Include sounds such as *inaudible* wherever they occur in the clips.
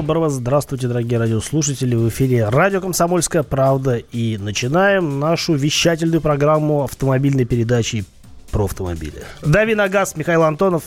Доброго здравствуйте, дорогие радиослушатели. В эфире радио «Комсомольская правда». И начинаем нашу вещательную программу автомобильной передачи про автомобили. Дави на газ, Михаил Антонов.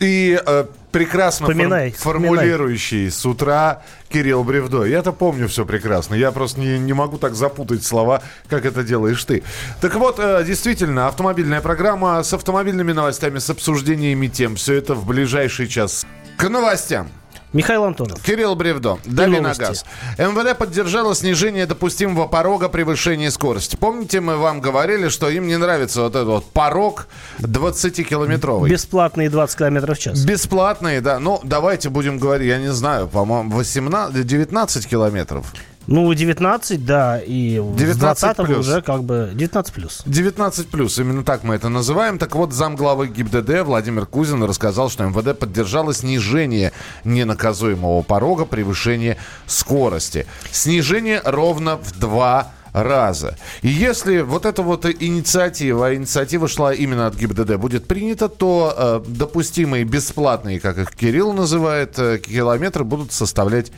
И э, прекрасно вспоминай, фор- формулирующий с утра Кирилл Бревдо. Я-то помню все прекрасно. Я просто не, не могу так запутать слова, как это делаешь ты. Так вот, э, действительно, автомобильная программа с автомобильными новостями, с обсуждениями тем. Все это в ближайший час. К новостям. Михаил Антонов. Кирилл Бревдо. Дали на газ. МВД поддержало снижение допустимого порога превышения скорости. Помните, мы вам говорили, что им не нравится вот этот вот порог 20-километровый. Бесплатные 20 километров в час. Бесплатные, да. Ну, давайте будем говорить, я не знаю, по-моему, 18, 19 километров. Ну, 19, да, и 19 20 плюс. уже как бы 19 плюс. 19 плюс, именно так мы это называем. Так вот, замглавы ГИБДД Владимир Кузин рассказал, что МВД поддержало снижение ненаказуемого порога превышения скорости. Снижение ровно в два раза. И если вот эта вот инициатива, инициатива шла именно от ГИБДД, будет принята, то э, допустимые бесплатные, как их Кирилл называет, э, километры будут составлять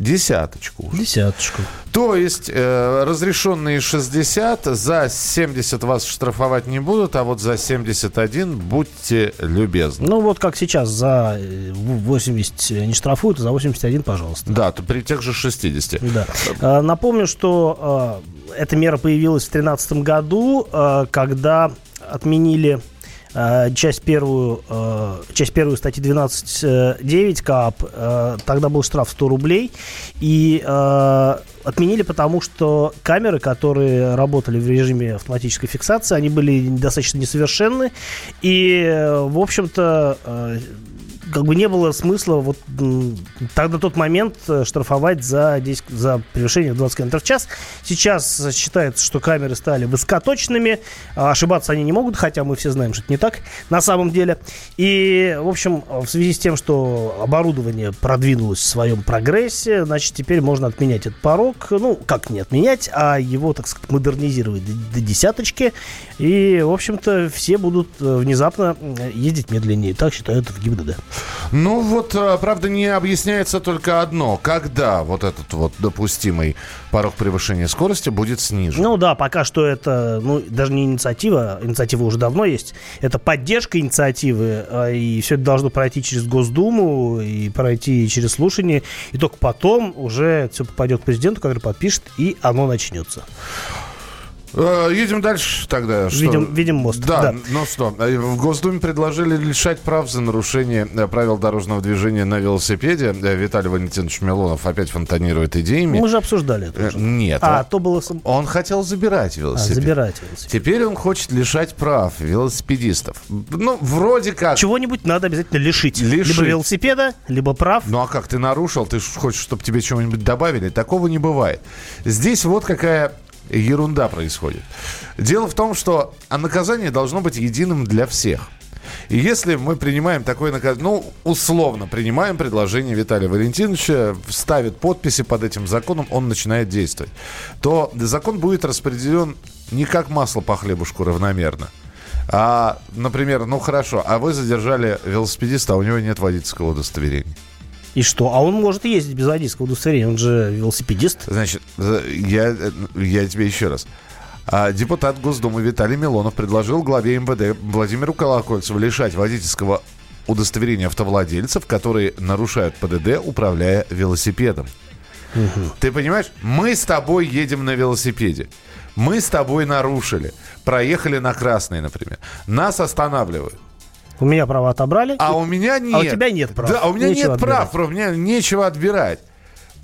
Десяточку. Десяточку. То есть э, разрешенные 60, за 70 вас штрафовать не будут, а вот за 71 будьте любезны. Ну вот как сейчас, за 80 не штрафуют, а за 81, пожалуйста. Да, то при тех же 60. Да. Э, напомню, что э, эта мера появилась в 2013 году, э, когда отменили Э, часть первую, э, часть первую статьи 12.9 КАП, э, тогда был штраф 100 рублей, и отменили, потому что камеры, которые работали в режиме автоматической фиксации, они были достаточно несовершенны, и, в общем-то, как бы не было смысла вот тогда тот момент э, штрафовать за, 10, за превышение в 20 км в час. Сейчас считается, что камеры стали высокоточными, а ошибаться они не могут, хотя мы все знаем, что это не так на самом деле. И, в общем, в связи с тем, что оборудование продвинулось в своем прогрессе, значит, теперь можно отменять этот порог. Ну, как не отменять, а его, так сказать, модернизировать до, десяточки. И, в общем-то, все будут э, внезапно ездить медленнее. Так считают в ГИБДД. Ну вот, э, правда, не объясняется только одно. Когда вот этот вот допустимый порог превышения скорости будет снижен? Ну да, пока что это, ну, даже не инициатива, инициатива уже давно есть. Это поддержка инициативы, а, и все это должно пройти через Госдуму и пройти через слушание. И только потом уже все попадет к президенту, который подпишет, и оно начнется. Э, едем дальше тогда. Что? Видим, видим мост. Да, да, ну что, э, в Госдуме предложили лишать прав за нарушение э, правил дорожного движения на велосипеде. Виталий Валентинович Милонов опять фонтанирует идеями. Мы же обсуждали это уже. Нет. А, он, то было... Он хотел забирать велосипед. А, забирать велосипед. Теперь он хочет лишать прав велосипедистов. Ну, вроде как... Чего-нибудь надо обязательно лишить. лишить. Либо велосипеда, либо прав. Ну, а как ты нарушил? Ты хочешь, чтобы тебе чего-нибудь добавили? Такого не бывает. Здесь вот какая ерунда происходит. Дело в том, что наказание должно быть единым для всех. И если мы принимаем такое наказание, ну, условно принимаем предложение Виталия Валентиновича, ставит подписи под этим законом, он начинает действовать, то закон будет распределен не как масло по хлебушку равномерно. А, например, ну хорошо, а вы задержали велосипедиста, а у него нет водительского удостоверения. И что? А он может ездить без водительского удостоверения, он же велосипедист. Значит, я, я тебе еще раз. А депутат Госдумы Виталий Милонов предложил главе МВД Владимиру Колокольцеву лишать водительского удостоверения автовладельцев, которые нарушают ПДД, управляя велосипедом. Угу. Ты понимаешь, мы с тобой едем на велосипеде. Мы с тобой нарушили. Проехали на красный, например. Нас останавливают. У меня права отобрали. А у меня нет. А у тебя нет прав. Да, у меня нечего нет прав, у меня нечего отбирать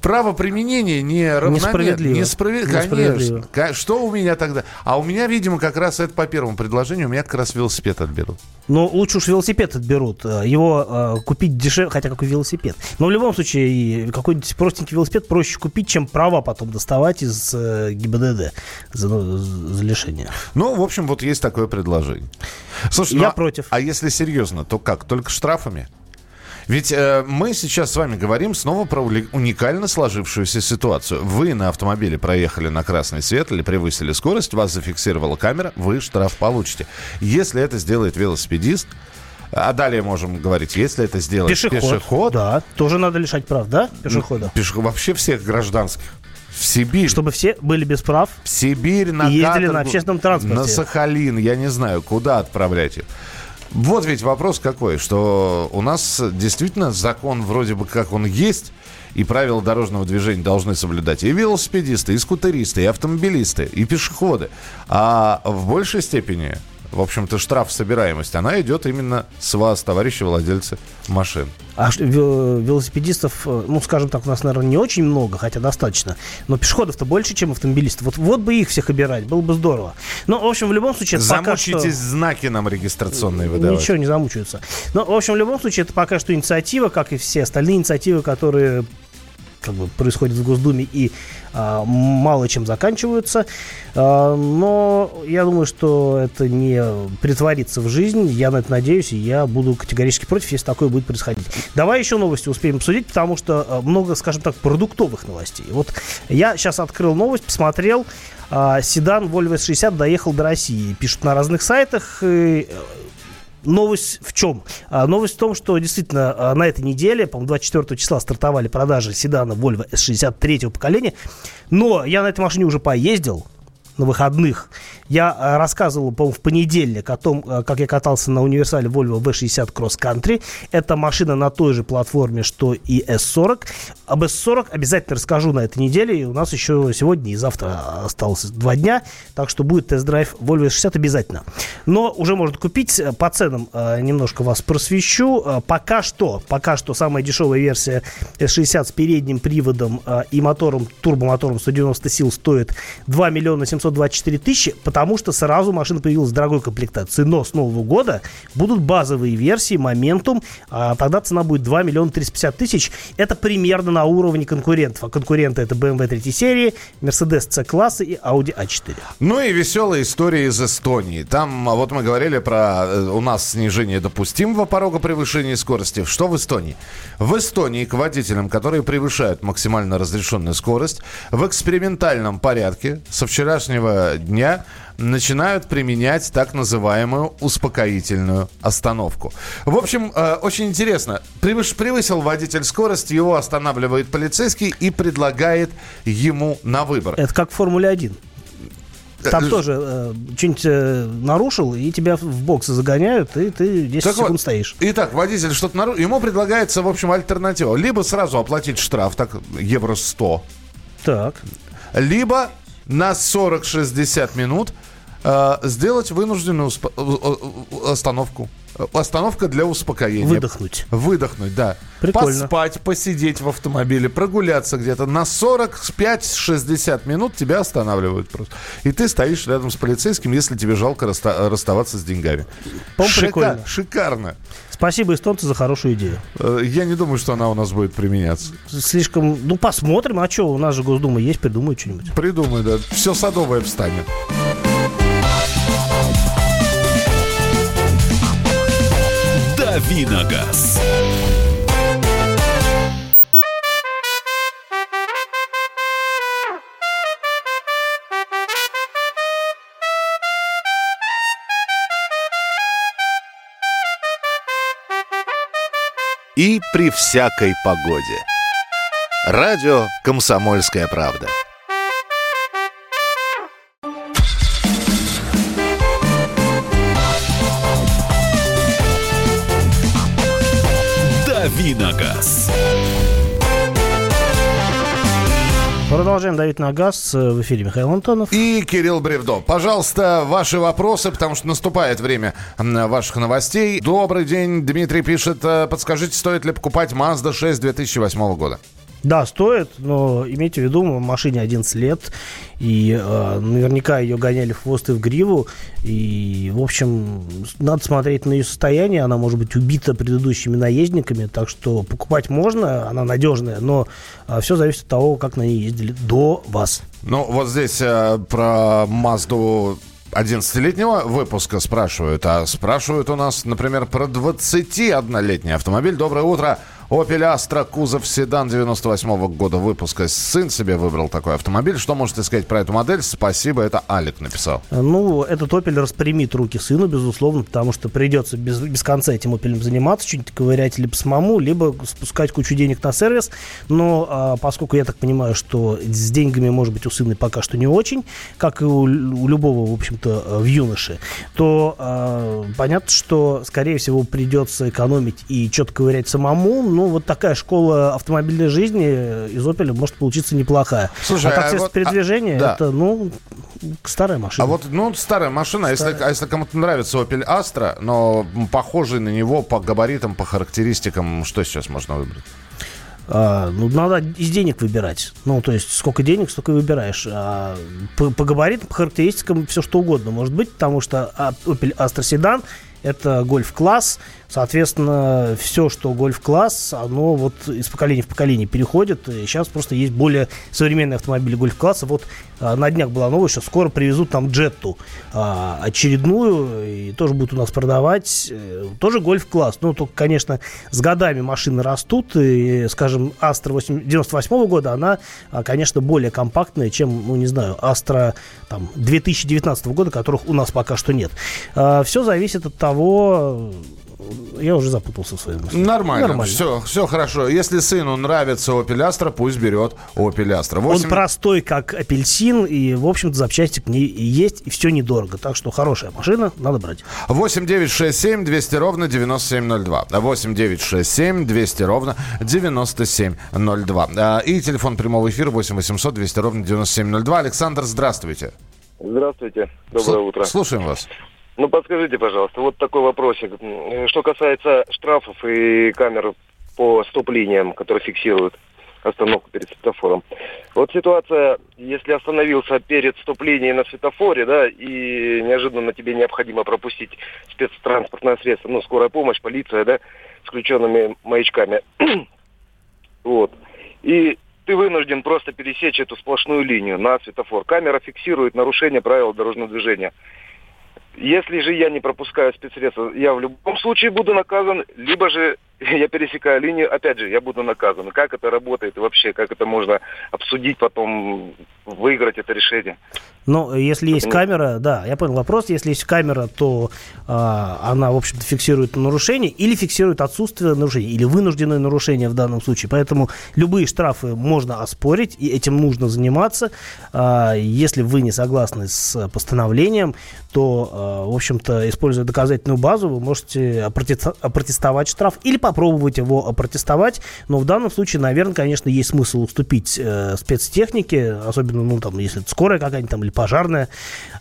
право применения не равномерно. Несправедливо. Несправедливо. Конечно. Что у меня тогда? А у меня, видимо, как раз это по первому предложению, у меня как раз велосипед отберут. Ну, лучше уж велосипед отберут. Э, его э, купить дешевле, хотя какой велосипед. Но в любом случае, какой-нибудь простенький велосипед проще купить, чем права потом доставать из э, ГИБДД за, ну, за лишение. Ну, в общем, вот есть такое предложение. Слушай, Я ну, а против. А если серьезно, то как? Только штрафами? Ведь э, мы сейчас с вами говорим снова про уникально сложившуюся ситуацию. Вы на автомобиле проехали на красный свет или превысили скорость, вас зафиксировала камера, вы штраф получите. Если это сделает велосипедист, А далее можем говорить, если это сделать Пешеход. пешеход, Да, тоже надо лишать прав, да, пешехода? пеш- вообще всех гражданских. В Сибирь. Чтобы все были без прав. В Сибирь, на И ездили каторгу, на общественном транспорте. На Сахалин, я не знаю, куда отправлять их. Вот ведь вопрос какой, что у нас действительно закон вроде бы как он есть, и правила дорожного движения должны соблюдать и велосипедисты, и скутеристы, и автомобилисты, и пешеходы. А в большей степени, в общем-то, штраф собираемость, она идет именно с вас, товарищи владельцы машин. А велосипедистов, э, ну, скажем так, у нас, наверное, не очень много, хотя достаточно. Но пешеходов-то больше, чем автомобилистов. Вот, вот бы их всех обирать, было бы здорово. Ну, в общем, в любом случае, это пока что... Замучитесь знаки нам регистрационные выдавать. Ничего не замучаются. Но, в общем, в любом случае, это пока что инициатива, как и все остальные инициативы, которые как бы происходят в Госдуме и а, мало чем заканчиваются. А, но я думаю, что это не притворится в жизнь. Я на это надеюсь, и я буду категорически против, если такое будет происходить. Давай еще новости успеем обсудить, потому что а, много, скажем так, продуктовых новостей. Вот я сейчас открыл новость, посмотрел. седан Volvo S60 доехал до России. Пишут на разных сайтах. э, Новость в чем? А, новость в том, что действительно а, на этой неделе, по-моему, 24 числа стартовали продажи седана Volvo S63 поколения. Но я на этой машине уже поездил на выходных. Я а, рассказывал, по-моему, в понедельник о том, а, как я катался на универсале Volvo V60 Cross Country. Это машина на той же платформе, что и S40. Об S40 обязательно расскажу на этой неделе. И у нас еще сегодня и завтра осталось два дня. Так что будет тест-драйв Volvo S60 обязательно. Но уже можно купить. По ценам э, немножко вас просвещу. Э, Пока что, пока что самая дешевая версия S60 с передним приводом э, и мотором, турбомотором 190 сил стоит 2 миллиона 724 тысячи, потому что сразу машина появилась в дорогой комплектации. Но с нового года будут базовые версии, моментум. а тогда цена будет 2 миллиона 350 тысяч. Это примерно на уровне конкурентов. А конкуренты это BMW 3 серии, Mercedes C-класса и Audi A4. Ну и веселая история из Эстонии. Там, а вот мы говорили про э, у нас снижение допустимого порога превышения скорости. Что в Эстонии? В Эстонии к водителям, которые превышают максимально разрешенную скорость, в экспериментальном порядке со вчерашнего дня начинают применять так называемую успокоительную остановку. В общем, э, очень интересно. Превысил водитель скорость, его останавливает полицейский и предлагает ему на выбор. Это как в Формуле 1. Там Э, тоже э, что-нибудь э, нарушил, и тебя в боксы загоняют, и ты 10 Так секунд вот, стоишь. Итак, водитель что-то нарушил. Ему предлагается, в общем, альтернатива. Либо сразу оплатить штраф, так, евро 100. Так. Либо на 40-60 минут э, сделать вынужденную остановку. Остановка для успокоения. Выдохнуть. Выдохнуть, да. Прикольно. Поспать, посидеть в автомобиле, прогуляться где-то. На 45-60 минут тебя останавливают просто. И ты стоишь рядом с полицейским, если тебе жалко раста- расставаться с деньгами. По-моему, Шика- прикольно. Шикарно. Спасибо, эстонцы, за хорошую идею. Э, Я не думаю, что она у нас будет применяться. Слишком... Ну, посмотрим. А что, у нас же Госдума есть, придумают что-нибудь. Придумай, да. Все садовое встанет. Давиногаз. и при всякой погоде. Радио «Комсомольская правда». Давиногаз. Продолжаем давить на газ. В эфире Михаил Антонов. И Кирилл Бревдо. Пожалуйста, ваши вопросы, потому что наступает время ваших новостей. Добрый день, Дмитрий пишет. э, Подскажите, стоит ли покупать Mazda 6 2008 года? Да, стоит, но имейте в виду, машине 11 лет, и э, наверняка ее гоняли в хвост и в гриву, и, в общем, надо смотреть на ее состояние, она может быть убита предыдущими наездниками, так что покупать можно, она надежная, но все зависит от того, как на ней ездили до вас. Ну, вот здесь э, про Mazda 11-летнего выпуска спрашивают, а спрашивают у нас, например, про 21-летний автомобиль. Доброе утро. Opel Astra, кузов седан 98 года выпуска. Сын себе выбрал такой автомобиль. Что можете сказать про эту модель? Спасибо, это Алик написал. Ну, этот Opel распрямит руки сыну, безусловно, потому что придется без, без конца этим Opel заниматься, что-нибудь ковырять либо самому, либо спускать кучу денег на сервис. Но а, поскольку я так понимаю, что с деньгами, может быть, у сына пока что не очень, как и у, у любого, в общем-то, в юноше, то а, понятно, что, скорее всего, придется экономить и что-то ковырять самому, ну, вот такая школа автомобильной жизни из Opel может получиться неплохая. Слушай, а как а средство вот, передвижения, а, да. это, ну, старая машина. А вот, ну, старая машина, а Старая. Если, а если кому-то нравится Opel Astra, но похожий на него по габаритам, по характеристикам, что сейчас можно выбрать? А, ну, надо из денег выбирать. Ну, то есть, сколько денег, столько и выбираешь. А, по, по габаритам, по характеристикам все что угодно может быть, потому что а, Opel Astra Sedan это гольф-класс, соответственно, все, что гольф-класс, оно вот из поколения в поколение переходит, и сейчас просто есть более современные автомобили гольф-класса, вот а, на днях была новость, что скоро привезут там джетту а, очередную, и тоже будут у нас продавать, э, тоже гольф-класс, ну, только, конечно, с годами машины растут, и, скажем, 8 98 года, она, а, конечно, более компактная, чем, ну, не знаю, Astra там, 2019 года, которых у нас пока что нет. Все зависит от того, я уже запутался в своем мысли. Нормально, Нормально. Все, все хорошо. Если сыну нравится Opel Astra, пусть берет Opel Astra. Он Восемь- простой, как апельсин, и, в общем-то, запчасти к ней и есть, и все недорого. Так что хорошая машина, надо брать. 8 9 6 7 200 ровно 9702. 8 9 6 7 200 ровно 9702. А, И телефон прямого эфира 8 800 200 ровно 9702. Александр, здравствуйте. Здравствуйте, доброе Слу- утро. Слушаем вас. Ну, подскажите, пожалуйста, вот такой вопросик. М, Что касается штрафов и камер по стоп-линиям, которые фиксируют остановку перед светофором. Вот ситуация, если остановился перед стоп-линией на светофоре, да, и неожиданно тебе необходимо пропустить спецтранспортное средство, ну, скорая помощь, полиция, да, с включенными маячками. *clears throat* вот. И ты вынужден просто пересечь эту сплошную линию на светофор. Камера фиксирует нарушение правил дорожного движения. Если же я не пропускаю спецсредства, я в любом случае буду наказан, либо же *laughs* я пересекаю линию, опять же, я буду наказан. Как это работает вообще, как это можно обсудить потом, выиграть это решение? Но если есть Ну. камера, да, я понял вопрос. Если есть камера, то а, она, в общем-то, фиксирует нарушение или фиксирует отсутствие нарушения, или вынужденное нарушение в данном случае. Поэтому любые штрафы можно оспорить, и этим нужно заниматься. А, если вы не согласны с постановлением, то, а, в общем-то, используя доказательную базу, вы можете опротестовать штраф или попробовать его опротестовать. Но в данном случае, наверное, конечно, есть смысл уступить э, спецтехнике, особенно, ну, там, если это скорая какая-нибудь там или пожарная,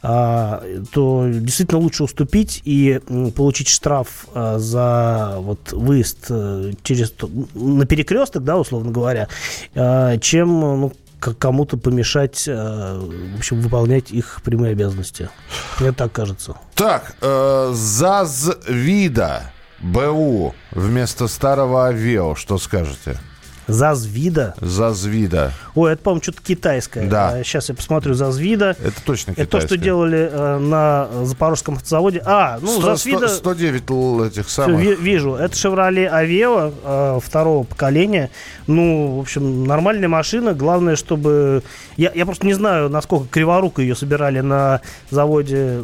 а, то действительно лучше уступить и м, получить штраф а, за вот выезд э, через на перекресток, да, условно говоря, а, чем ну, кому-то помешать, э, в общем, выполнять их прямые обязанности. Мне так кажется. Так, э, ЗАЗ-ВИДа БУ вместо старого Авео. Что скажете? ЗАЗ-вида. ЗАЗ-ВИДа. Ой, это, по-моему, что-то китайское. Да. сейчас я посмотрю ЗАЗ-вида. Это точно Это то, что китайское. делали э, на Запорожском автозаводе. А, ну, Сто- ЗАЗ-вида... сто- 109 л- этих самых. ви- вижу. Это Chevrolet Aveo э, второго поколения. Ну, в общем, нормальная машина. Главное, чтобы... Я, я просто не знаю, насколько криворуко ее собирали на заводе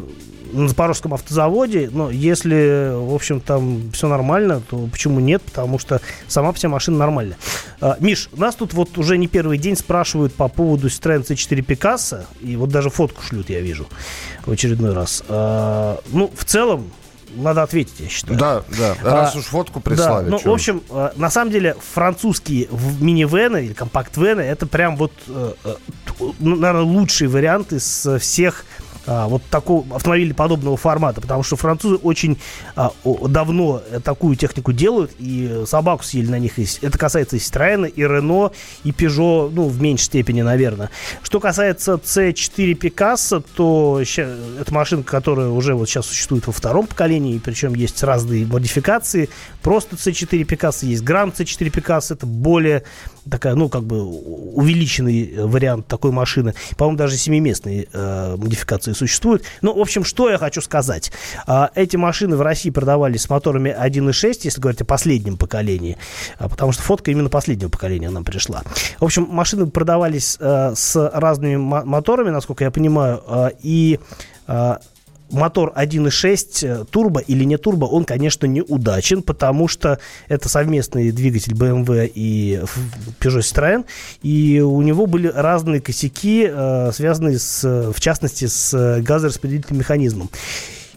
на Запорожском автозаводе, но если, в общем, там все нормально, то почему нет? Потому что сама вся машина нормальная. А, Миш, нас тут вот уже не первый день спрашивают по поводу Citroёn C4 Picasso, и вот даже фотку шлют, я вижу, в очередной раз. А, ну, в целом, надо ответить, я считаю. Да, да. Раз А, уж фотку прислали. Да, ну, в общем, на самом деле, французские минивены или компакт-вены это прям вот, э, э, ну, наверное, лучший вариант из всех а, вот такого автомобиля подобного формата, потому что французы очень а, давно э, такую технику делают, и собаку съели на них. Это касается и Citroёn, и Renault, и Peugeot, ну, в меньшей степени, наверное. Что касается C4 Picasso, то это машинка, которая уже вот сейчас существует во втором поколении, причем есть разные модификации. Просто C4 Picasso есть Grand C4 Picasso, это более такая, ну, как бы увеличенный э, вариант такой машины. По-моему, даже семиместные э, модификации и существует. Ну, в общем, что я хочу сказать. А, эти машины в России продавались с моторами 1.6, если говорить о последнем поколении, а, потому что фотка именно последнего поколения нам пришла. В общем, машины продавались а, с разными моторами, насколько я понимаю, и мотор 1.6 э, турбо или не турбо, он, конечно, неудачен, потому что это совместный двигатель BMW и Peugeot Citroën, и у него были разные косяки, э, связанные, с, в частности, с газораспределительным механизмом.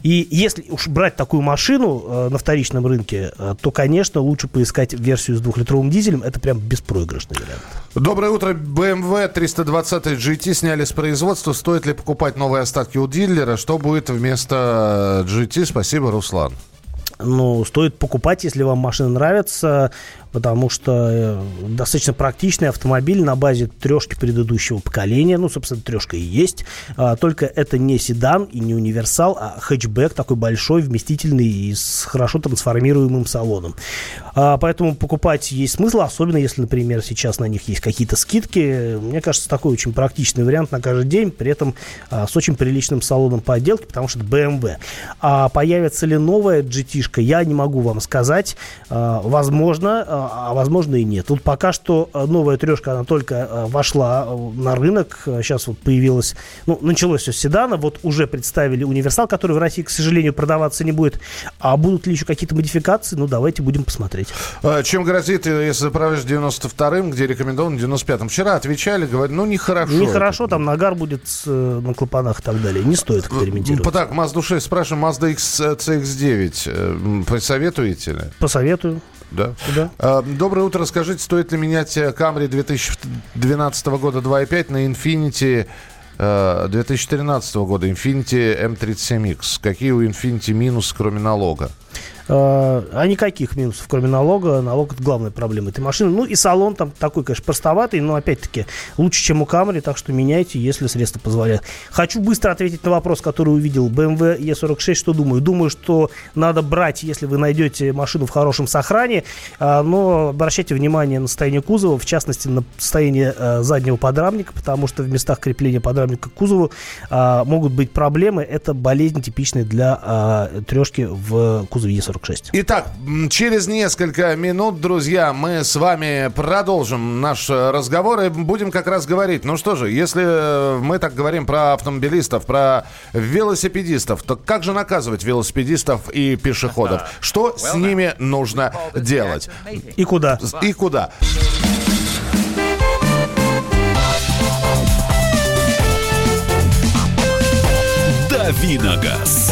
И если уж брать такую машину э, на вторичном рынке, э, то, конечно, лучше поискать версию с двухлитровым дизелем. Это прям беспроигрышный вариант. Доброе утро. BMW 320 GT сняли с производства. Стоит ли покупать новые остатки у дилера? Что будет вместо GT? Спасибо, Руслан. Ну, стоит покупать, если вам машина нравится потому что э, достаточно практичный автомобиль на базе трешки предыдущего поколения. Ну, собственно, трешка и есть. А, только это не седан и не универсал, а хэтчбэк такой большой, вместительный и с хорошо трансформируемым салоном. А, поэтому покупать есть смысл, особенно если, например, сейчас на них есть какие-то скидки. Мне кажется, такой очень практичный вариант на каждый день, при этом а, с очень приличным салоном по отделке, потому что это BMW. А появится ли новая GT-шка, я не могу вам сказать. Возможно, а возможно и нет. Тут пока что э, новая трешка, она только э, вошла э, на рынок, сейчас вот появилась, ну, началось все с седана, вот уже представили универсал, который в России, к сожалению, продаваться не будет. А будут ли еще какие-то модификации? Ну, давайте будем посмотреть. А чем грозит, если заправишь 92-м, где рекомендован 95-м? Вчера отвечали, говорят, ну, нехорошо. Нехорошо, там нагар будет на клапанах и так далее. Не стоит экспериментировать. Так, Mazda 6 спрашиваем, Mazda X, CX-9, посоветуете ли? Посоветую. Да. да. А, доброе утро. Скажите, стоит ли менять Camry 2012 года 2.5 на Infiniti 2013 года Infiniti M37X? Какие у Infiniti минусы, кроме налога? Э, а никаких минусов, кроме налога. Налог это главная проблема этой машины. Ну и салон там такой, конечно, простоватый, но опять-таки лучше, чем у Camry, так что меняйте, если средства позволяют. Хочу быстро ответить на вопрос, который увидел. BMW E46, что думаю? Думаю, что надо брать, если вы найдете машину в хорошем сохране, э, но обращайте внимание на состояние кузова, в частности, на состояние э, заднего подрамника, потому что в местах крепления подрамника к кузову могут быть проблемы. Это болезнь типичная для трешки в кузове E46. 46. Итак, через несколько минут, друзья, мы с вами продолжим наш э, разговор и будем как раз говорить. Ну что же, если э, мы так говорим про автомобилистов, про велосипедистов, то как же наказывать велосипедистов и пешеходов? *laughs* Что с ними нужно делать? И куда? И куда? Давиногаз.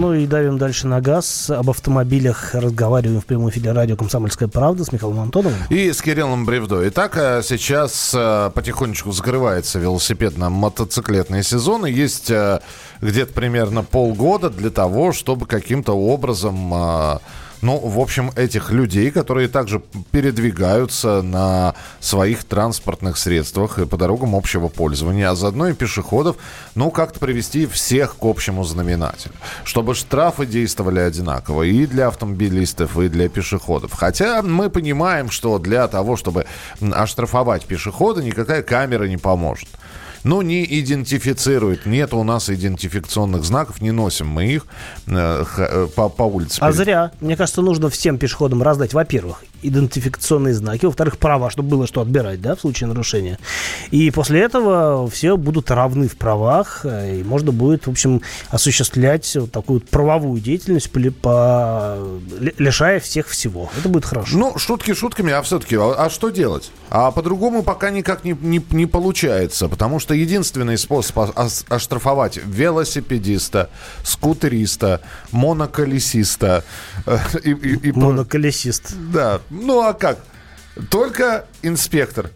Ну и давим дальше на газ. Об автомобилях разговариваем в прямом эфире радио «Комсомольская правда» с Михаилом Антоновым. И с Кириллом Бревдо. Итак, э, сейчас э, потихонечку закрывается велосипедно-мотоциклетный сезон. И есть э, где-то примерно полгода для того, чтобы каким-то образом ну, в общем, этих людей, которые также передвигаются на своих транспортных средствах и по дорогам общего пользования, а заодно и пешеходов, ну, как-то привести всех к общему знаменателю. Чтобы штрафы действовали одинаково и для автомобилистов, и для пешеходов. Хотя мы понимаем, что для того, чтобы оштрафовать пешехода, никакая камера не поможет ну, не идентифицирует. Нет у нас идентификационных знаков, не носим мы их э, э по, по улице. А зря. Мне кажется, нужно всем пешеходам раздать, во-первых, идентификационные знаки, во-вторых, права, чтобы было что отбирать, да, в случае нарушения. И после этого все будут равны в правах, э, и можно будет, в общем, осуществлять вот такую правовую деятельность, по, лишая всех всего. Это будет хорошо. Ну, шутки шутками, а все-таки, а, а что делать? А по-другому пока никак не, не, не получается, потому что единственный способ оштрафовать велосипедиста, скутериста, моноколесиста э, и, и, и Моноколесист. Да, ну а как? Только инспектор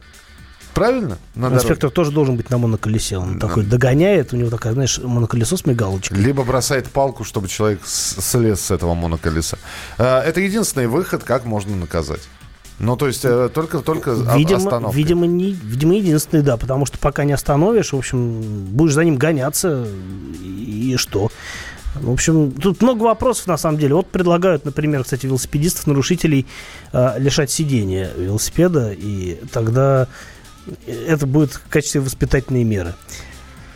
Правильно? На дороге. Инспектор тоже должен быть на моноколесе. Он такой догоняет, у него такая, знаешь, моноколесо с мигалочкой. Либо бросает палку, чтобы человек слез с этого моноколеса. Э, Это единственный выход, как можно наказать. Ну, то есть э, только, только Видимо, остановкой. видимо, не, видимо, единственный, да, потому что пока не остановишь, в общем, будешь за ним гоняться, и, и что? В общем, тут много вопросов, на самом деле. Вот предлагают, например, кстати, велосипедистов, нарушителей э, лишать сидения велосипеда, и тогда это будет в качестве воспитательной меры.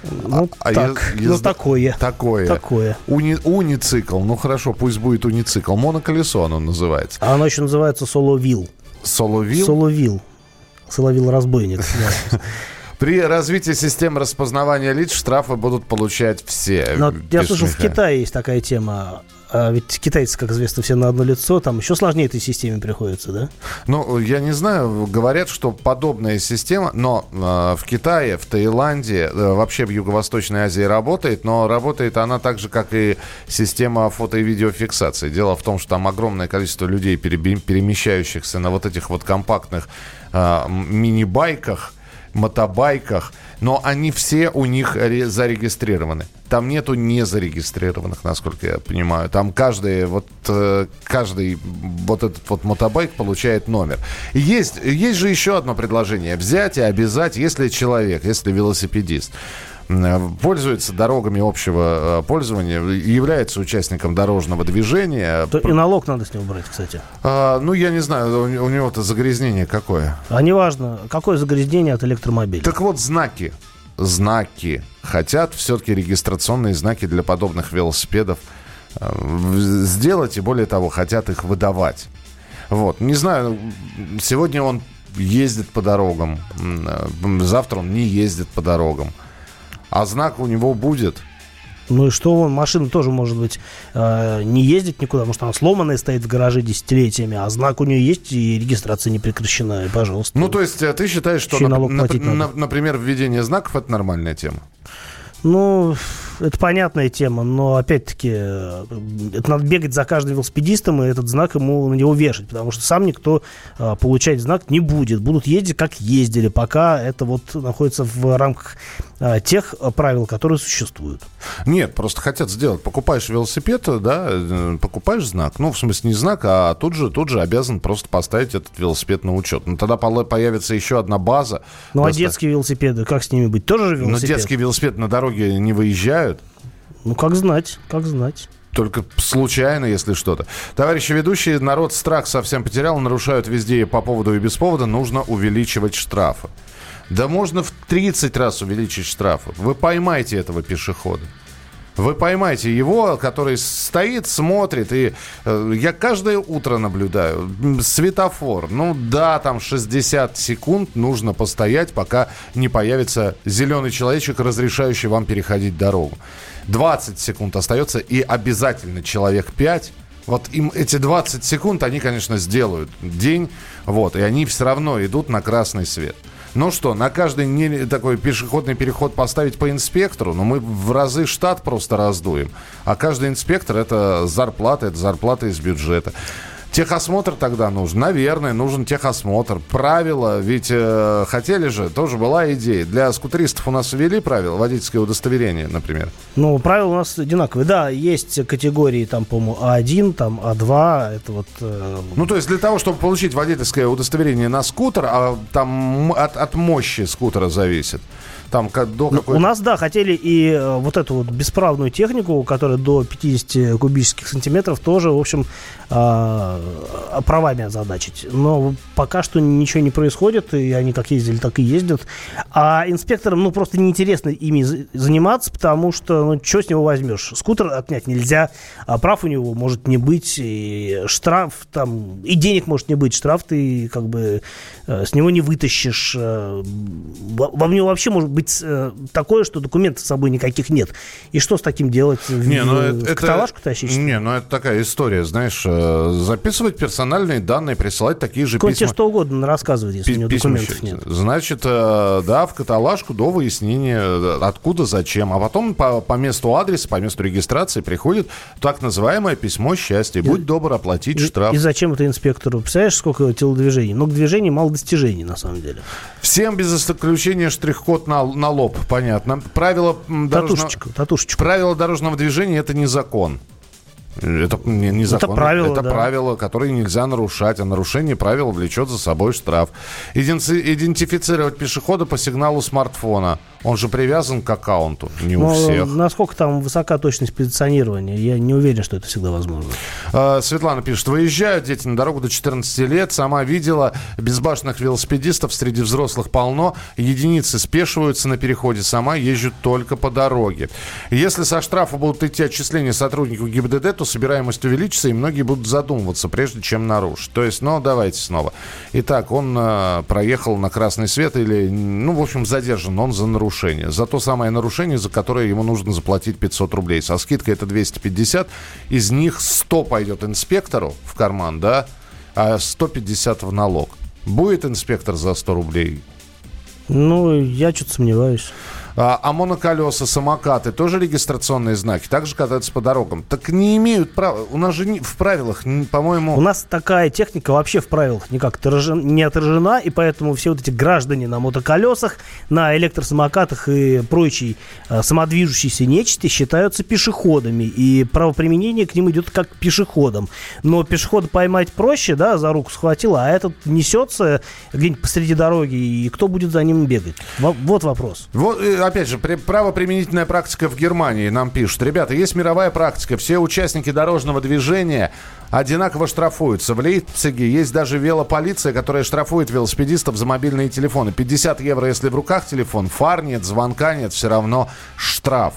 Ну, а так, ез- ну, езда- такое. Такое. Такое. Уни- уницикл. Ну, хорошо, пусть будет уницикл. Моноколесо оно называется. А оно еще называется соловил. Соловил. Соловил. Соловил разбойник. *laughs* При развитии системы распознавания лиц штрафы будут получать все. Но я слышал, в. Китае есть такая тема. А ведь китайцы, как известно, все на одно лицо. Там еще сложнее этой системе приходится, да? Ну, я не знаю, говорят, что подобная система, но э, в Китае, в Таиланде, э, вообще в Юго-Восточной Азии работает, но работает она так же, как и система фото- и видеофиксации. Дело в том, что там огромное количество людей, перемещающихся на вот этих вот компактных э, мини-байках, мотобайках, но они все у них ре- зарегистрированы. Там нету незарегистрированных, насколько я понимаю. Там каждый вот э, каждый вот этот вот мотобайк получает номер. Есть есть же еще одно предложение: взять и обязать, если человек, если велосипедист пользуется дорогами общего э, пользования, является участником дорожного движения. То и налог надо с него брать, кстати. а, ну, я не знаю, у, у него-то загрязнение какое. А неважно, какое загрязнение от электромобиля. Так вот, знаки. Знаки. Хотят все-таки регистрационные знаки для подобных велосипедов э, сделать, и более того, хотят их выдавать. Вот. Не знаю, сегодня он ездит по дорогам, э, завтра он не ездит по дорогам. А знак у него будет. Ну и что, он, машина тоже может быть э, не ездить никуда, потому что она сломанная стоит в гараже десятилетиями, а знак у нее есть и регистрация не прекращена, и пожалуйста. Ну, то есть э, ты считаешь, что, нап- нап- нап- например, введение знаков – это нормальная тема? Ну, это понятная тема, но опять-таки э, это надо бегать за каждым велосипедистом и этот знак ему на него вешать, потому что сам никто э, получать знак не будет. Будут ездить, как ездили, пока это вот находится в рамках тех э, правил, которые существуют. Нет, просто хотят сделать. Покупаешь велосипед, да, э, покупаешь знак. Ну, в смысле, не знак, а тут же, тут же обязан просто поставить этот велосипед на учет. Ну, тогда появится еще одна база. Ну, а Просто- детские велосипеды, как с ними быть? Тоже же Но велосипед? детский велосипед на дороге не выезжают. Ну, как знать, как знать. Только случайно, если что-то. Товарищи ведущие, народ страх совсем потерял, нарушают везде по поводу и без повода, нужно увеличивать штрафы. Да можно в 30 раз увеличить штрафы. Вы поймайте этого пешехода. Вы поймайте его, который стоит, смотрит, и э, я каждое утро наблюдаю. Светофор. Ну да, там 60 секунд нужно постоять, пока не появится зеленый человечек, разрешающий вам переходить дорогу. 20 секунд остается, и обязательно человек 5 вот им эти 20 секунд, они, конечно, сделают день, вот, и они все равно идут на красный свет. Ну что, на каждый такой пешеходный переход поставить по инспектору, но мы в разы штат просто раздуем. А каждый инспектор это зарплата, это зарплата из бюджета. Техосмотр тогда нужен. Наверное, нужен техосмотр. Правила, ведь э, хотели же, тоже была идея. Для скутеристов у нас ввели правила, водительское удостоверение, например. Ну, правила у нас одинаковые. Да, есть категории, там, по-моему, А1, там, А2, это вот... э, Ну, то есть для того, чтобы получить водительское удостоверение на скутер, а там от, от мощи скутера зависит. Там как, до Ну, какой У нас, да, хотели и э, вот эту вот бесправную технику, которая до 50 кубических сантиметров, тоже, в общем, а, правами озадачить. Но пока что ничего не происходит, и они как ездили, так и ездят. А инспекторам, ну, просто неинтересно ими за- заниматься, потому что, ну, что с него возьмешь? Скутер отнять нельзя, а прав у него может не быть, и штраф там, и денег может не быть, штраф ты как бы э, с него не вытащишь. э, во- Вам него вообще может быть э, такое, что документов с собой никаких нет. И что с таким делать? Не, ну в, это, в это- каталажку тащить? Не, ну это такая история, знаешь, э, записывать персональные данные, присылать такие же тебе письма. что угодно рассказывать, если у Пи- него письма документов нет. Значит, э, да, в каталажку до выяснения, э, откуда, зачем. А потом по, по месту адреса, по месту регистрации приходит так называемое письмо счастья. Будь добр оплатить И, штраф. и зачем это инспектору? Представляешь, сколько телодвижений? Много движений, мало достижений, на самом деле. Всем без исключения штрих-код на, на лоб, понятно. Правила м, дорожного... Татушечку, татушечку. Правила дорожного движения это не закон. Это не, не закон. правило, Это да. правила, которые нельзя нарушать, а нарушение правил влечет за собой штраф. Идентифицировать пешехода по сигналу смартфона. Он же привязан к аккаунту. Не у Но всех. насколько там высока точность позиционирования, я не уверен, что это всегда возможно. А, Светлана пишет, выезжают дети на дорогу до 14 лет, сама видела безбашенных велосипедистов среди взрослых полно, единицы спешиваются на переходе, сама езжу только по дороге. Если со штрафа будут идти отчисления сотруднику ГИБДД, то собираемость увеличится, и многие будут задумываться, прежде чем нарушить. То есть, ну, давайте снова. Итак, он э, проехал на красный свет или, ну, в общем, задержан он за нарушение. За то самое нарушение, за которое ему нужно заплатить 500 рублей. Со скидкой это 250, из них 100 пойдет инспектору в карман, да, а 150 в налог. Будет инспектор за 100 рублей? Ну, я что-то сомневаюсь. А, а моноколеса, самокаты, тоже регистрационные знаки, также катаются по дорогам. Так не имеют права. У нас же не- в правилах, по-моему... У нас такая техника вообще в правилах никак отражен- не отражена, и поэтому все вот эти граждане на мотоколесах, на электросамокатах и прочей э, самодвижущейся нечисти считаются пешеходами, и правоприменение к ним идет как к пешеходам. Но пешехода поймать проще, да, за руку схватил, а этот несется где-нибудь посреди дороги, и кто будет за ним бегать? Во- Вот вопрос. Вот, э, опять же, при- правоприменительная практика в Германии нам пишут. Ребята, есть мировая практика. Все участники дорожного движения одинаково штрафуются. В Лейпциге есть даже велополиция, которая штрафует велосипедистов за мобильные телефоны. 50 евро, если в руках телефон. Фар нет, звонка нет, все равно штраф.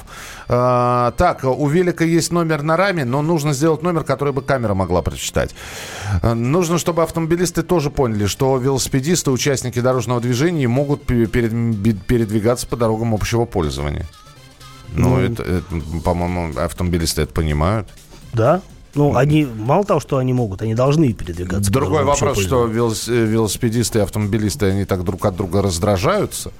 А, так, у велика есть номер на раме, но нужно сделать номер, который бы камера могла прочитать. А, Нужно, чтобы автомобилисты тоже поняли, что велосипедисты, участники дорожного движения могут передвигаться по дорогам общего пользования. Ну, это, это, по-моему, автомобилисты это понимают. Да? Ну, они, мало того, что они могут, они должны передвигаться. Другой вопрос, что э, велосипедисты и автомобилисты, они так друг от друга раздражаются.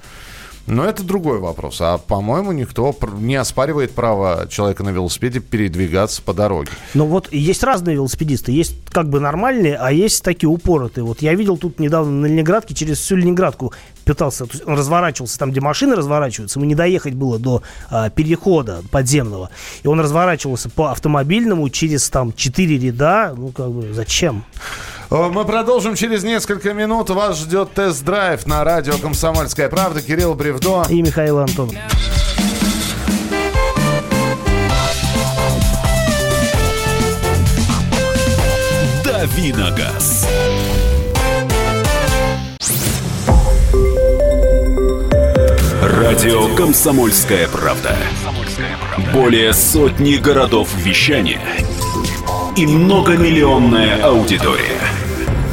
Но это другой вопрос. А, по-моему, никто не оспаривает право человека на велосипеде передвигаться по дороге. Ну вот есть разные велосипедисты. Есть как бы нормальные, а есть такие упоротые. Вот я видел тут недавно на Ленинградке через всю Ленинградку пытался, он разворачивался там, где машины разворачиваются. Ему не доехать было до а, перехода подземного. И он разворачивался по автомобильному через там четыре ряда. Ну как бы зачем? Мы продолжим через несколько минут. Вас ждет тест-драйв на радио «Комсомольская правда». Кирилл Бревдо. И Михаил Антонов. Давиногаз. Радио «Комсомольская правда». Более сотни городов вещания и многомиллионная аудитория.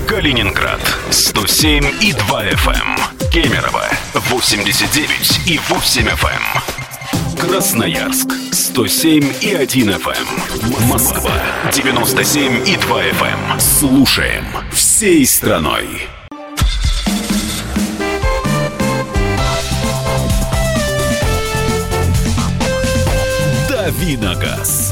Калининград 107 и 2 FM. эм. Кемерово 89 и 8 FM. Красноярск 107 и 1 FM. Москва 97 и 2 FM. Слушаем всей страной. Давиногаз.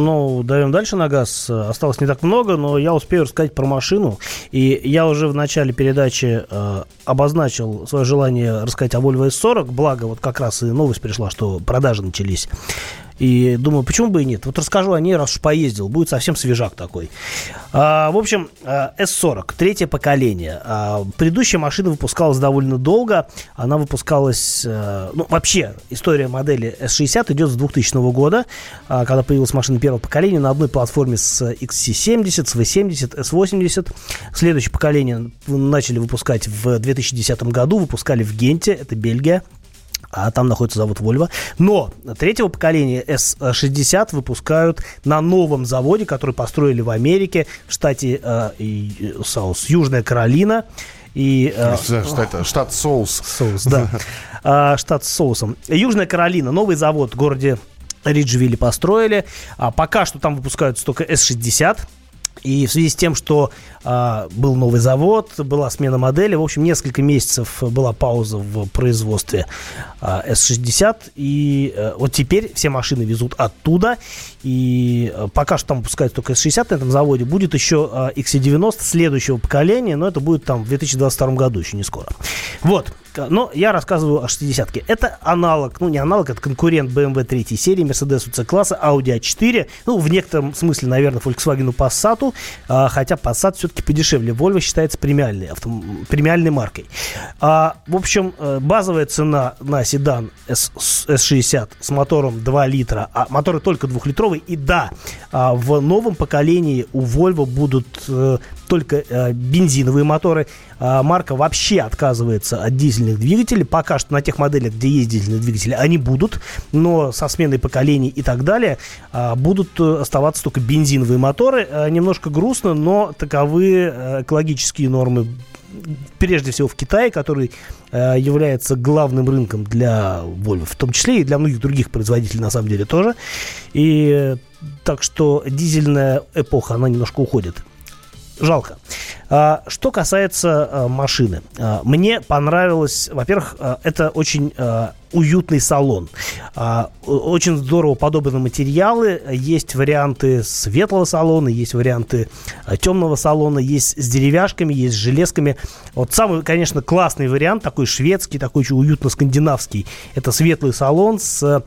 Ну, даем дальше на газ. Осталось не так много, но я успею рассказать про машину. И я уже в начале передачи э, обозначил свое желание рассказать о Volvo S40. Благо, вот как раз и новость пришла, что продажи начались. И думаю, почему бы и нет. Вот расскажу о ней, раз уж поездил. Будет совсем свежак такой. А, в общем, а, S40, третье поколение. А, предыдущая машина выпускалась довольно долго. Она выпускалась... э, ну, вообще, история модели S60 идет с 2000 года, а, когда появилась машина первого поколения на одной платформе с XC70, с V70, S80. Следующее поколение начали выпускать в 2010 году. Выпускали в Генте, это Бельгия а там находится завод Volvo. Но третьего поколения S60 выпускают на новом заводе, который построили в Америке, в штате э, и- Саус, Южная Каролина. И, э, Штат, штат соус. Соус, да. *laughs* А, Штат с соусом. Южная Каролина. Новый завод в городе Риджвилле построили. А пока что там выпускаются только С-60. И в связи с тем, что а, был новый завод, была смена модели, в общем, несколько месяцев была пауза в производстве а, S60, и а, вот теперь все машины везут оттуда, и а, пока что там выпускают только S60 на этом заводе, будет еще а, XC90 следующего поколения, но это будет там в 2022 году, еще не скоро. Вот, но я рассказываю о 60-ке. Это аналог, ну не аналог, это конкурент BMW 3 серии, Mercedes C-класса, Audi A4, ну в некотором смысле, наверное, Volkswagen Passat, а, хотя Passat все-таки подешевле. Volvo считается премиальной, авто, премиальной маркой. А, в общем, э, базовая цена на седан S, S60 с мотором 2 литра, а моторы только двухлитровые, и да, а, в новом поколении у Volvo будут э, только э, бензиновые моторы. А, марка вообще отказывается от дизельных двигателей. Пока что на тех моделях, где есть дизельные двигатели, они будут, но со сменой поколений и так далее а, будут э, оставаться только бензиновые моторы. А, немножко грустно, но таковы э, экологические нормы прежде всего в Китае, который э, является главным рынком для Volvo, в том числе и для многих других производителей на самом деле тоже. И э, так что дизельная эпоха, она немножко уходит. Жалко. А, что касается а, машины. А, мне понравилось, во-первых, это очень уютный салон. Очень здорово подобраны материалы. Есть варианты светлого салона, есть варианты темного салона, есть с деревяшками, есть с железками. Вот самый, конечно, классный вариант, такой шведский, такой очень уютно-скандинавский. Это светлый салон с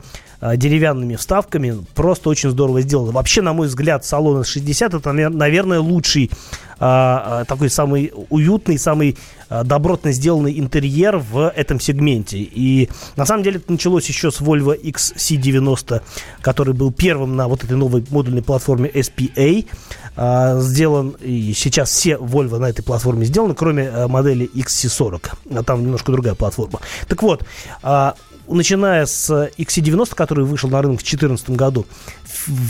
деревянными вставками. Просто очень здорово сделано. Вообще, на мой взгляд, салон S60 это, наверное, лучший а, а, такой самый уютный, самый добротно сделанный интерьер в этом сегменте. И на самом деле это началось еще с Volvo XC90, который был первым на вот этой новой модульной платформе SPA. Сделан, и сейчас все Volvo на этой платформе сделаны, кроме модели XC40. А там немножко другая платформа. Так вот, начиная с XC90, который вышел на рынок в 2014 году,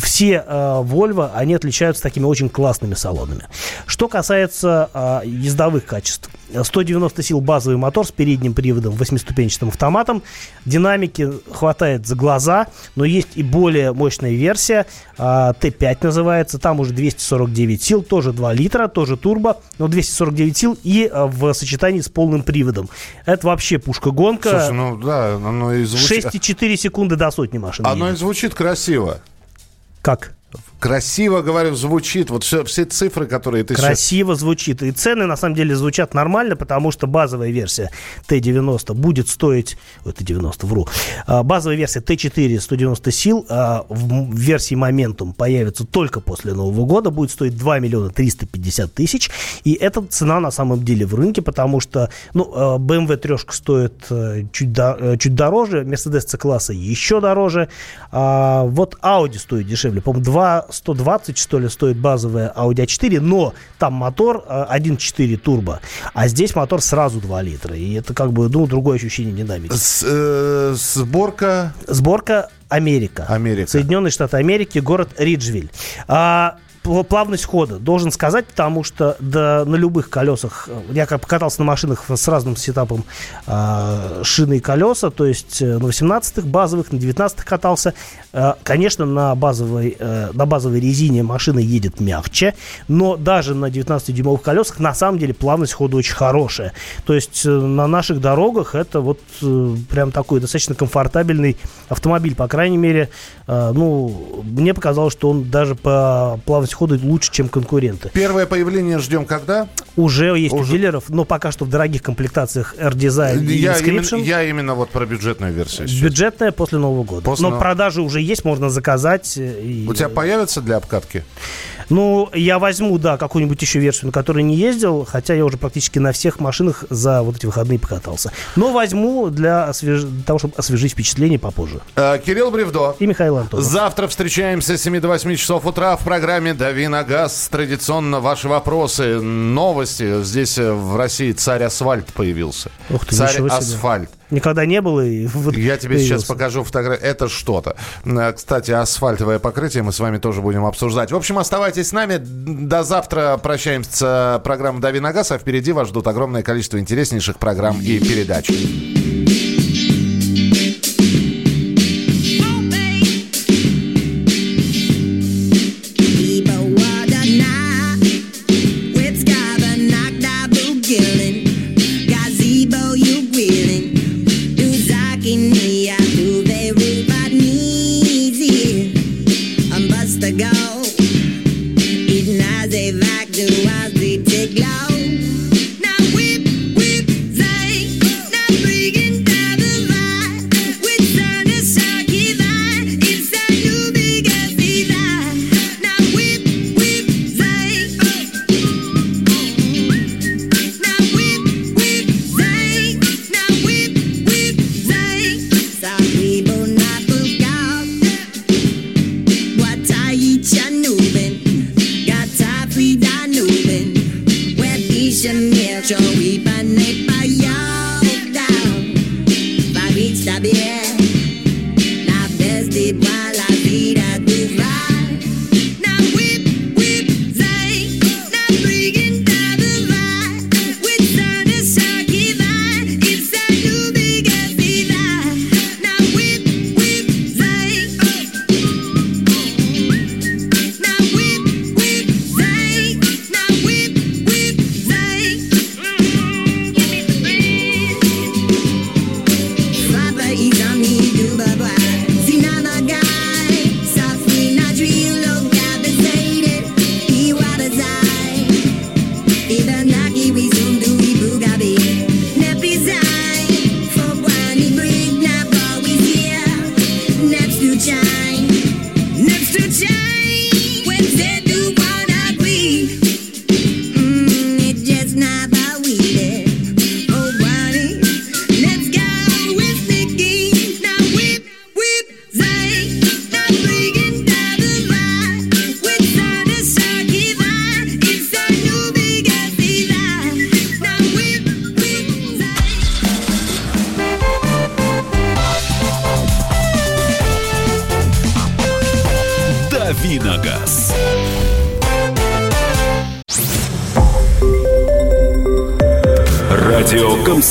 все э, Volvo, они отличаются такими очень классными салонами. Что касается э, ездовых качеств. 190 сил базовый мотор с передним приводом, 8-ступенчатым автоматом. Динамики хватает за глаза, но есть и более мощная версия. Э, Т5 называется. Там уже 249 сил, тоже 2 литра, тоже турбо, но 249 сил и э, в сочетании с полным приводом. Это вообще пушка-гонка. Слушай, ну да, оно и звучит... 6,4 секунды до сотни машин. Оно и звучит красиво. Как? Красиво, говорю, звучит. Вот все, все цифры, которые ты Красиво сейчас... звучит. И цены, на самом деле, звучат нормально, потому что базовая версия Т-90 будет стоить... Ой, Т-90, вру. А, базовая версия Т-4 190 сил а, в версии Momentum появится только после Нового года. Будет стоить 2 миллиона 350 тысяч. И эта цена на самом деле в рынке, потому что ну, а, BMW трешка стоит э, чуть, до, э, чуть дороже, Mercedes C-класса еще дороже. А, вот Audi стоит дешевле. По-моему, 2 120, что ли, стоит базовая Audi A4, но там мотор 1.4 э, турбо, а здесь мотор сразу 2 литра. И это как бы, ну, другое ощущение динамики. С, э, сборка? Сборка Америка. Америка. Соединенные Штаты Америки, город Риджвиль. А, плавность хода, должен сказать, потому что да, на любых колесах, я как покатался на машинах с разным сетапом э, шины и колеса, то есть э, на 18-х базовых, на 19-х катался. Э, конечно, на базовой, э, на базовой резине машина едет мягче, но даже на 19-дюймовых колесах на самом деле плавность хода очень хорошая. То есть э, на наших дорогах это вот э, прям такой достаточно комфортабельный автомобиль, по крайней мере, э, ну, мне показалось, что он даже по плавности ходят лучше, чем конкуренты. Первое появление ждем когда? Уже есть Уже... у дилеров, но пока что в дорогих комплектациях R-Design и я Inscription. Именно, я именно вот про бюджетную версию. Сейчас. Бюджетная после Нового года. После но но продажи уже есть, можно заказать. Э, и... У тебя появится для обкатки? Ну, я возьму, да, какую-нибудь еще версию, на которой не ездил, хотя я уже практически на всех машинах за вот эти выходные покатался. Но возьму для, освеж... для того, чтобы освежить впечатление попозже. А, Кирилл Бревдо. И Михаил Антонов. Завтра встречаемся с 7 до 8 часов утра в программе «Дави на газ». Традиционно ваши вопросы, новости. Здесь э, в России царь асфальт появился. Ух ты, царь асфальт никогда не было. И *laughs* вот Я тебе сейчас покажу фотографию. Это что-то. Э, кстати, асфальтовое покрытие мы с вами тоже будем обсуждать. В общем, оставайтесь с нами. До завтра прощаемся с программой «Дави на газ», а впереди вас ждут огромное количество интереснейших программ и передач.